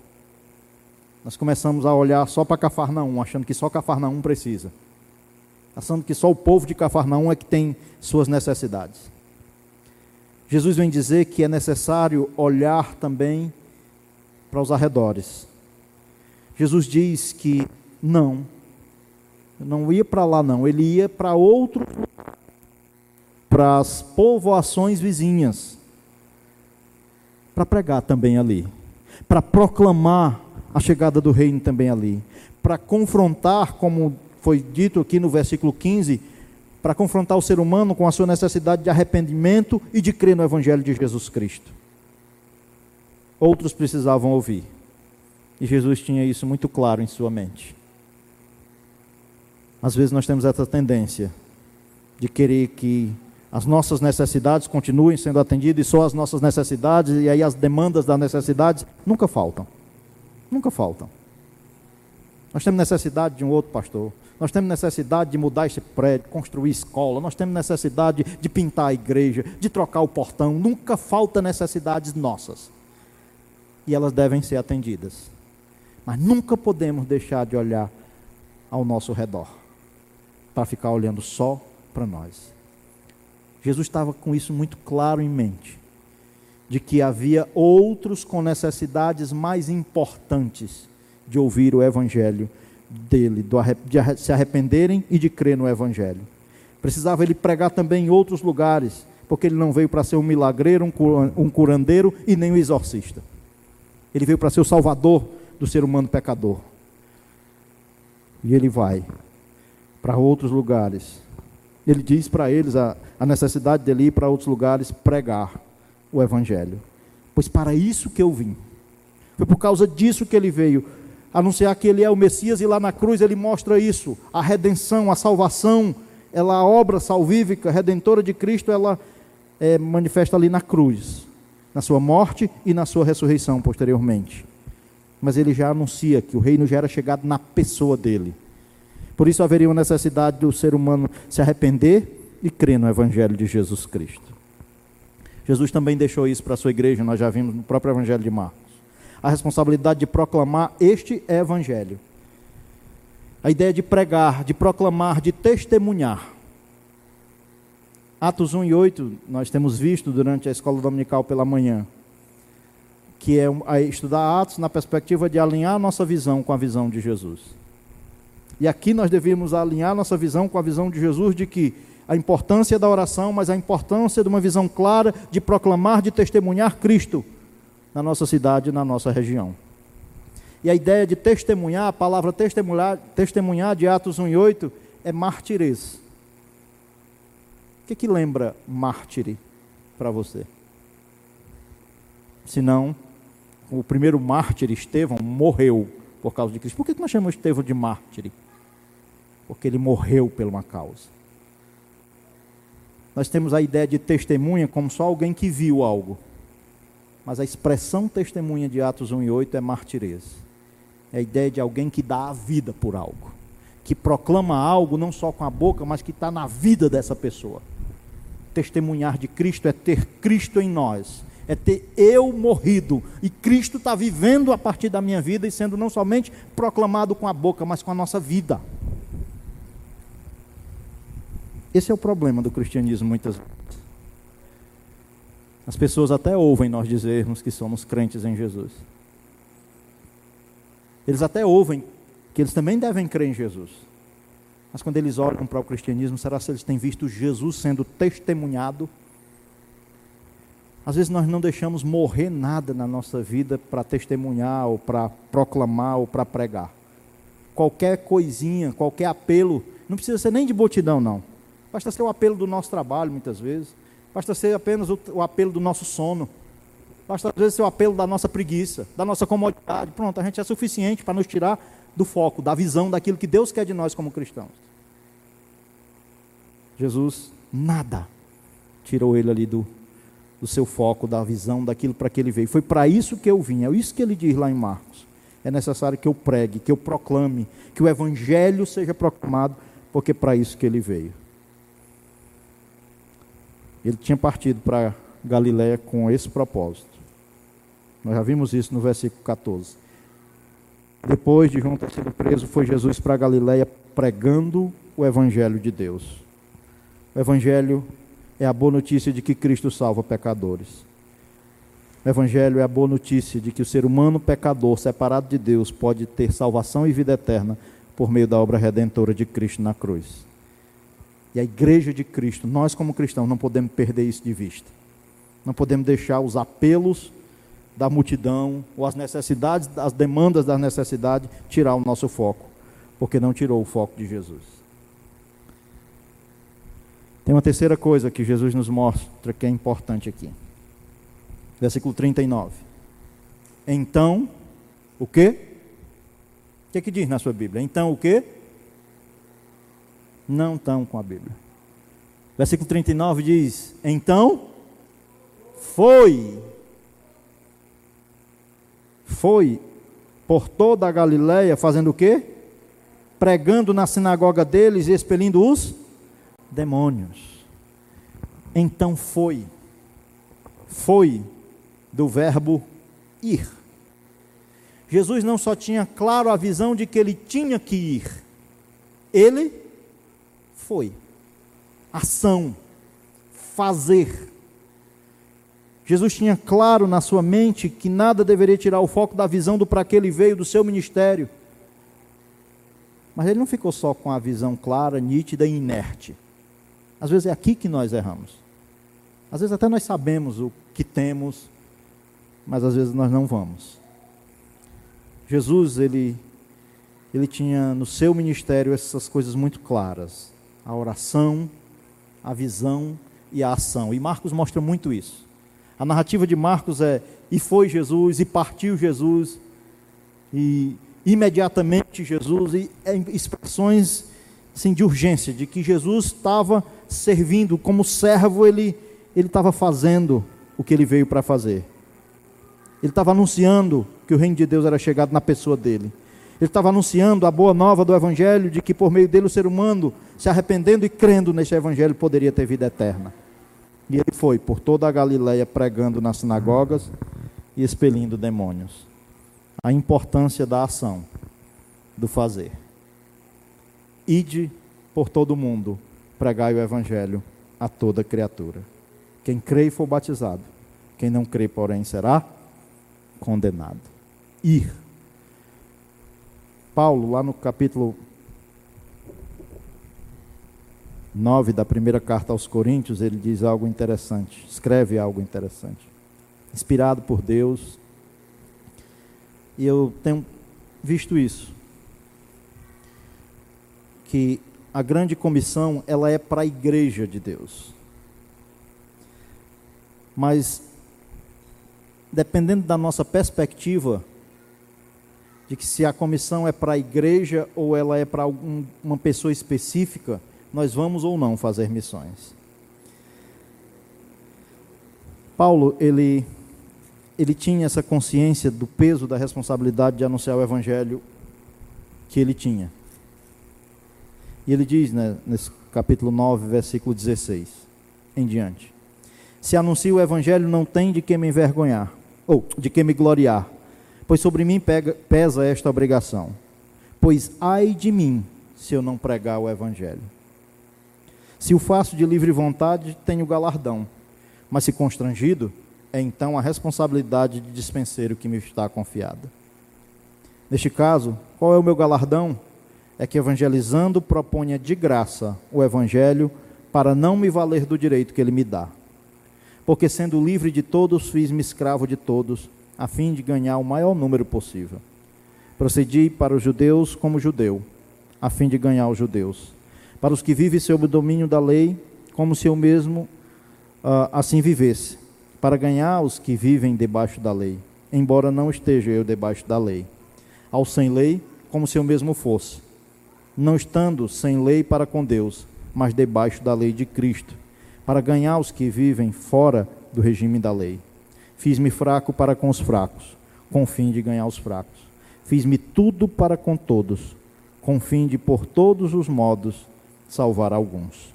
Nós começamos a olhar só para Cafarnaum, achando que só Cafarnaum precisa achando que só o povo de Cafarnaum é que tem suas necessidades. Jesus vem dizer que é necessário olhar também para os arredores. Jesus diz que não, não ia para lá não, ele ia para outro para as povoações vizinhas, para pregar também ali, para proclamar a chegada do reino também ali, para confrontar, como foi dito aqui no versículo 15, para confrontar o ser humano com a sua necessidade de arrependimento e de crer no Evangelho de Jesus Cristo. Outros precisavam ouvir. E Jesus tinha isso muito claro em sua mente. Às vezes nós temos essa tendência de querer que as nossas necessidades continuem sendo atendidas e só as nossas necessidades, e aí as demandas das necessidades nunca faltam. Nunca faltam. Nós temos necessidade de um outro pastor. Nós temos necessidade de mudar esse prédio, construir escola. Nós temos necessidade de pintar a igreja, de trocar o portão. Nunca falta necessidades nossas. E elas devem ser atendidas. Mas nunca podemos deixar de olhar ao nosso redor para ficar olhando só para nós. Jesus estava com isso muito claro em mente, de que havia outros com necessidades mais importantes de ouvir o evangelho dele, de se arrependerem e de crer no Evangelho. Precisava ele pregar também em outros lugares, porque ele não veio para ser um milagreiro, um curandeiro e nem um exorcista. Ele veio para ser o salvador do ser humano pecador. E ele vai para outros lugares. Ele diz para eles a, a necessidade dele ir para outros lugares pregar o Evangelho. Pois para isso que eu vim. Foi por causa disso que ele veio anunciar que ele é o Messias e lá na cruz ele mostra isso, a redenção, a salvação, ela a obra salvífica, redentora de Cristo, ela é, manifesta ali na cruz, na sua morte e na sua ressurreição posteriormente. Mas ele já anuncia que o reino já era chegado na pessoa dele. Por isso haveria uma necessidade do ser humano se arrepender e crer no evangelho de Jesus Cristo. Jesus também deixou isso para a sua igreja, nós já vimos no próprio evangelho de Marcos a responsabilidade de proclamar este evangelho. A ideia de pregar, de proclamar, de testemunhar. Atos 1 e 8, nós temos visto durante a escola dominical pela manhã, que é estudar Atos na perspectiva de alinhar nossa visão com a visão de Jesus. E aqui nós devemos alinhar nossa visão com a visão de Jesus de que a importância da oração, mas a importância de uma visão clara de proclamar, de testemunhar Cristo na nossa cidade na nossa região. E a ideia de testemunhar, a palavra testemunhar, testemunhar de Atos 1 e 8 é martirez. O que, que lembra mártire para você? Se não, o primeiro mártir, Estevão, morreu por causa de Cristo. Por que, que nós chamamos Estevão de mártire? Porque ele morreu por uma causa. Nós temos a ideia de testemunha como só alguém que viu algo. Mas a expressão testemunha de Atos 1 e 8 é martirez. É a ideia de alguém que dá a vida por algo. Que proclama algo não só com a boca, mas que está na vida dessa pessoa. testemunhar de Cristo é ter Cristo em nós, é ter eu morrido e Cristo está vivendo a partir da minha vida e sendo não somente proclamado com a boca, mas com a nossa vida. Esse é o problema do cristianismo muitas vezes. As pessoas até ouvem nós dizermos que somos crentes em Jesus. Eles até ouvem que eles também devem crer em Jesus. Mas quando eles olham para o cristianismo, será se eles têm visto Jesus sendo testemunhado? Às vezes nós não deixamos morrer nada na nossa vida para testemunhar, ou para proclamar, ou para pregar. Qualquer coisinha, qualquer apelo, não precisa ser nem de botidão, não. Basta ser o apelo do nosso trabalho, muitas vezes. Basta ser apenas o, o apelo do nosso sono. Basta às vezes ser o apelo da nossa preguiça, da nossa comodidade. Pronto, a gente é suficiente para nos tirar do foco, da visão daquilo que Deus quer de nós como cristãos. Jesus, nada tirou ele ali do, do seu foco, da visão, daquilo para que ele veio. Foi para isso que eu vim. É isso que ele diz lá em Marcos. É necessário que eu pregue, que eu proclame, que o evangelho seja proclamado, porque é para isso que ele veio. Ele tinha partido para Galiléia com esse propósito. Nós já vimos isso no versículo 14. Depois de João ter sido preso, foi Jesus para Galiléia pregando o evangelho de Deus. O evangelho é a boa notícia de que Cristo salva pecadores. O evangelho é a boa notícia de que o ser humano pecador, separado de Deus, pode ter salvação e vida eterna por meio da obra redentora de Cristo na cruz. E a igreja de Cristo, nós como cristãos, não podemos perder isso de vista. Não podemos deixar os apelos da multidão, ou as necessidades, as demandas da necessidade, tirar o nosso foco, porque não tirou o foco de Jesus. Tem uma terceira coisa que Jesus nos mostra que é importante aqui. Versículo 39. Então, o quê? O que, é que diz na sua Bíblia? Então o quê? Não estão com a Bíblia. Versículo 39 diz: Então foi, foi por toda a Galiléia fazendo o quê? Pregando na sinagoga deles e expelindo os demônios. Então foi, foi do verbo ir. Jesus não só tinha claro a visão de que ele tinha que ir, ele foi. Ação. Fazer. Jesus tinha claro na sua mente que nada deveria tirar o foco da visão do para que ele veio, do seu ministério. Mas ele não ficou só com a visão clara, nítida e inerte. Às vezes é aqui que nós erramos. Às vezes até nós sabemos o que temos, mas às vezes nós não vamos. Jesus, ele, ele tinha no seu ministério essas coisas muito claras a oração, a visão e a ação. E Marcos mostra muito isso. A narrativa de Marcos é: e foi Jesus, e partiu Jesus, e imediatamente Jesus, e é expressões assim, de urgência, de que Jesus estava servindo, como servo, ele ele estava fazendo o que ele veio para fazer. Ele estava anunciando que o reino de Deus era chegado na pessoa dele. Ele estava anunciando a boa nova do Evangelho, de que por meio dele o ser humano, se arrependendo e crendo neste Evangelho, poderia ter vida eterna. E ele foi por toda a Galileia pregando nas sinagogas e expelindo demônios. A importância da ação, do fazer. Ide por todo o mundo, pregai o Evangelho a toda criatura. Quem crê e for batizado, quem não crê, porém, será condenado. Ir Paulo, lá no capítulo 9 da primeira carta aos Coríntios, ele diz algo interessante, escreve algo interessante. Inspirado por Deus. E eu tenho visto isso. Que a grande comissão, ela é para a igreja de Deus. Mas dependendo da nossa perspectiva, de que se a comissão é para a igreja ou ela é para uma pessoa específica, nós vamos ou não fazer missões. Paulo, ele, ele tinha essa consciência do peso da responsabilidade de anunciar o evangelho que ele tinha. E ele diz, né, nesse capítulo 9, versículo 16: em diante. Se anuncio o evangelho, não tem de que me envergonhar, ou de que me gloriar, pois sobre mim pega, pesa esta obrigação. Pois ai de mim se eu não pregar o evangelho. Se o faço de livre vontade, tenho galardão, mas se constrangido, é então a responsabilidade de dispenseiro que me está confiada. Neste caso, qual é o meu galardão? É que evangelizando proponha de graça o evangelho para não me valer do direito que ele me dá. Porque sendo livre de todos, fiz-me escravo de todos, a fim de ganhar o maior número possível. Procedi para os judeus como judeu, a fim de ganhar os judeus. Para os que vivem sob o domínio da lei, como se eu mesmo uh, assim vivesse, para ganhar os que vivem debaixo da lei, embora não esteja eu debaixo da lei. Ao sem lei, como se eu mesmo fosse, não estando sem lei para com Deus, mas debaixo da lei de Cristo, para ganhar os que vivem fora do regime da lei. Fiz-me fraco para com os fracos, com fim de ganhar os fracos. Fiz-me tudo para com todos, com fim de, por todos os modos, salvar alguns.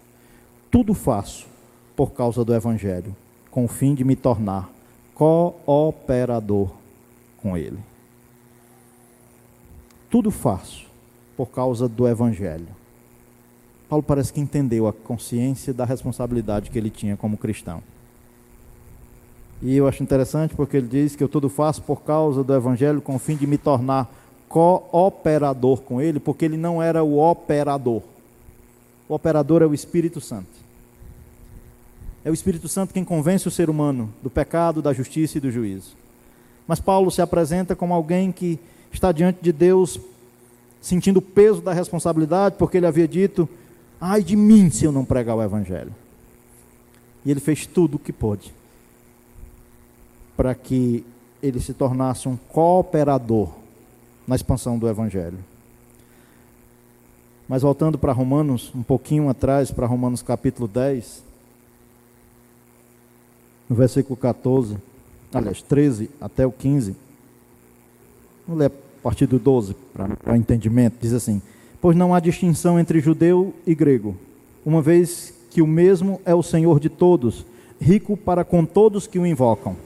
Tudo faço por causa do Evangelho, com fim de me tornar cooperador com Ele. Tudo faço por causa do Evangelho. Paulo parece que entendeu a consciência da responsabilidade que ele tinha como cristão. E eu acho interessante porque ele diz que eu tudo faço por causa do Evangelho com o fim de me tornar cooperador com ele, porque ele não era o operador. O operador é o Espírito Santo. É o Espírito Santo quem convence o ser humano do pecado, da justiça e do juízo. Mas Paulo se apresenta como alguém que está diante de Deus sentindo o peso da responsabilidade, porque ele havia dito: Ai de mim se eu não pregar o Evangelho. E ele fez tudo o que pôde para que ele se tornasse um cooperador na expansão do Evangelho. Mas voltando para Romanos, um pouquinho atrás, para Romanos capítulo 10, no versículo 14, aliás, 13 até o 15. Vamos ler a partir do 12 para entendimento. Diz assim: Pois não há distinção entre judeu e grego, uma vez que o mesmo é o Senhor de todos, rico para com todos que o invocam.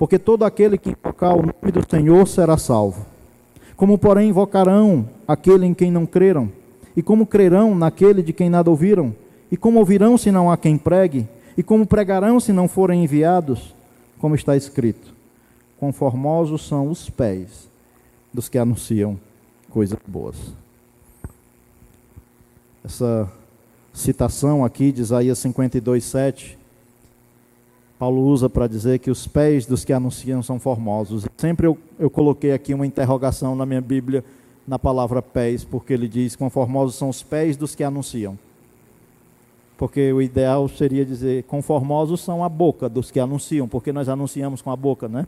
Porque todo aquele que invocar o nome do Senhor será salvo. Como, porém, invocarão aquele em quem não creram? E como crerão naquele de quem nada ouviram? E como ouvirão se não há quem pregue? E como pregarão se não forem enviados? Como está escrito: Conformosos são os pés dos que anunciam coisas boas. Essa citação aqui de Isaías 52, 7 Paulo usa para dizer que os pés dos que anunciam são formosos. Sempre eu, eu coloquei aqui uma interrogação na minha Bíblia na palavra pés, porque ele diz: quão formosos são os pés dos que anunciam. Porque o ideal seria dizer: quão formosos são a boca dos que anunciam, porque nós anunciamos com a boca, né?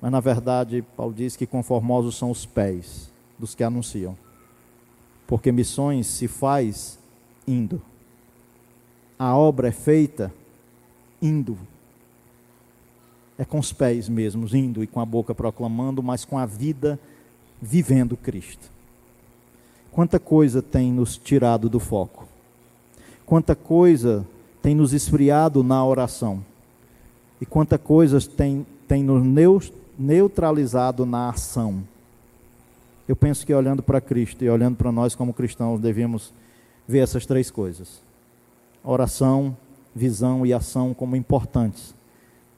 Mas na verdade, Paulo diz que conformosos são os pés dos que anunciam. Porque missões se faz indo. A obra é feita indo. É com os pés mesmos, indo e com a boca proclamando, mas com a vida vivendo Cristo. Quanta coisa tem nos tirado do foco. Quanta coisa tem nos esfriado na oração. E quanta coisa tem, tem nos neutralizado na ação. Eu penso que olhando para Cristo e olhando para nós como cristãos, devemos ver essas três coisas: oração, visão e ação como importantes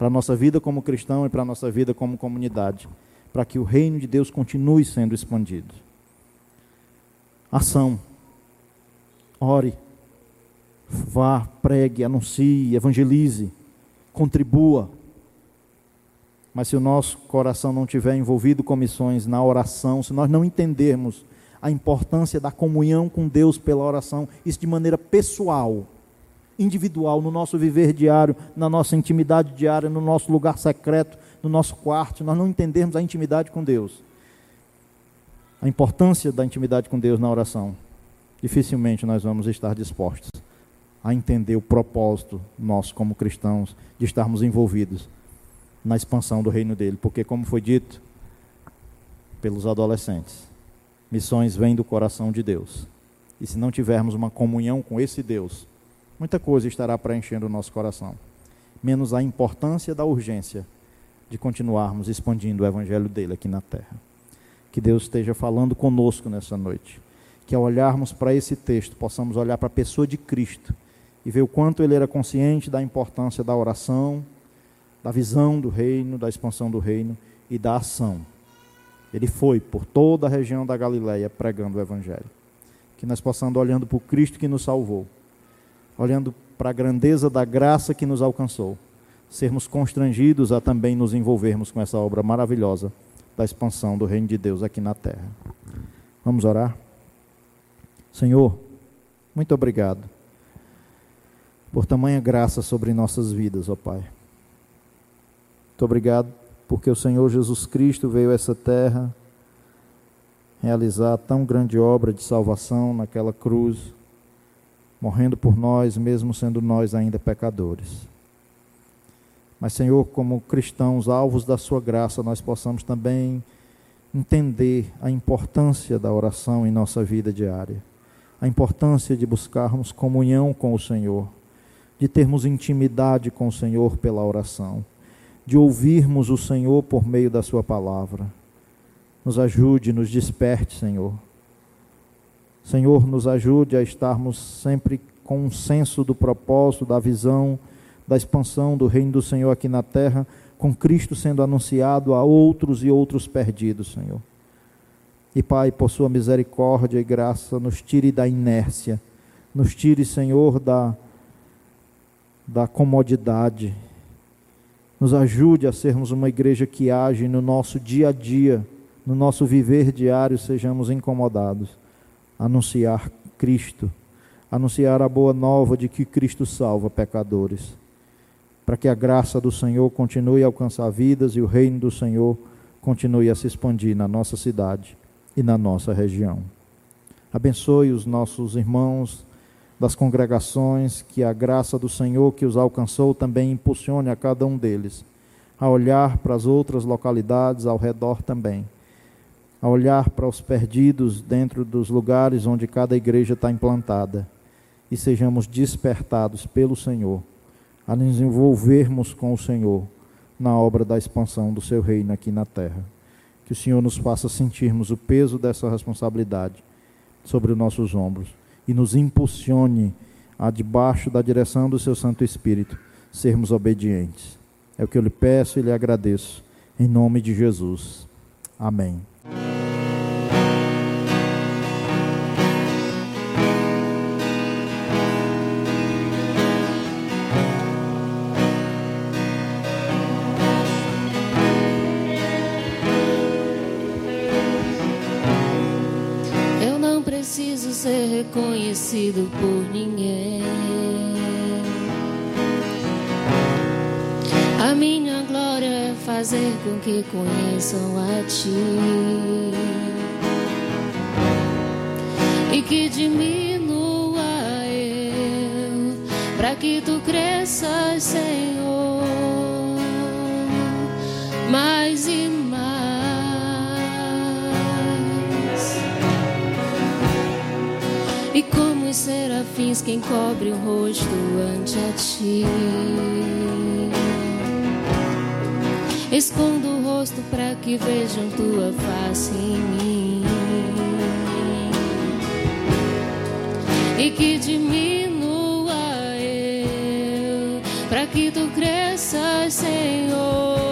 para a nossa vida como cristão e para a nossa vida como comunidade, para que o reino de Deus continue sendo expandido. Ação. Ore. Vá, pregue, anuncie, evangelize, contribua. Mas se o nosso coração não estiver envolvido com missões na oração, se nós não entendermos a importância da comunhão com Deus pela oração, isso de maneira pessoal, individual, no nosso viver diário, na nossa intimidade diária, no nosso lugar secreto, no nosso quarto, nós não entendermos a intimidade com Deus, a importância da intimidade com Deus na oração, dificilmente nós vamos estar dispostos a entender o propósito nosso como cristãos de estarmos envolvidos na expansão do reino dele, porque como foi dito pelos adolescentes, missões vêm do coração de Deus. E se não tivermos uma comunhão com esse Deus, muita coisa estará preenchendo o nosso coração, menos a importância da urgência de continuarmos expandindo o evangelho dele aqui na terra. Que Deus esteja falando conosco nessa noite. Que ao olharmos para esse texto, possamos olhar para a pessoa de Cristo e ver o quanto ele era consciente da importância da oração, da visão do reino, da expansão do reino e da ação. Ele foi por toda a região da Galileia pregando o evangelho. Que nós possamos olhando para o Cristo que nos salvou, olhando para a grandeza da graça que nos alcançou, sermos constrangidos a também nos envolvermos com essa obra maravilhosa da expansão do reino de Deus aqui na terra. Vamos orar? Senhor, muito obrigado por tamanha graça sobre nossas vidas, ó Pai. Muito obrigado porque o Senhor Jesus Cristo veio a essa terra realizar tão grande obra de salvação naquela cruz, morrendo por nós, mesmo sendo nós ainda pecadores. Mas, Senhor, como cristãos alvos da Sua graça, nós possamos também entender a importância da oração em nossa vida diária, a importância de buscarmos comunhão com o Senhor, de termos intimidade com o Senhor pela oração, de ouvirmos o Senhor por meio da Sua palavra. Nos ajude, nos desperte, Senhor. Senhor, nos ajude a estarmos sempre com um senso do propósito, da visão, da expansão do reino do Senhor aqui na terra, com Cristo sendo anunciado a outros e outros perdidos, Senhor. E Pai, por Sua misericórdia e graça, nos tire da inércia, nos tire, Senhor, da da comodidade. Nos ajude a sermos uma igreja que age no nosso dia a dia, no nosso viver diário, sejamos incomodados. Anunciar Cristo, anunciar a boa nova de que Cristo salva pecadores, para que a graça do Senhor continue a alcançar vidas e o reino do Senhor continue a se expandir na nossa cidade e na nossa região. Abençoe os nossos irmãos das congregações, que a graça do Senhor que os alcançou também impulsione a cada um deles a olhar para as outras localidades ao redor também, a olhar para os perdidos dentro dos lugares onde cada igreja está implantada e sejamos despertados pelo Senhor a nos envolvermos com o Senhor na obra da expansão do seu reino aqui na terra. Que o Senhor nos faça sentirmos o peso dessa responsabilidade sobre os nossos ombros e nos impulsione a debaixo da direção do seu Santo Espírito sermos obedientes. É o que eu lhe peço e lhe agradeço. Em nome de Jesus. Amém. Fazer com que conheçam a Ti e que diminua eu, para que Tu cresças, Senhor, mais e E como os serafins quem cobre o rosto ante a ti. Escondo o rosto para que vejam tua face em mim. E que diminua eu, para que tu cresças, Senhor.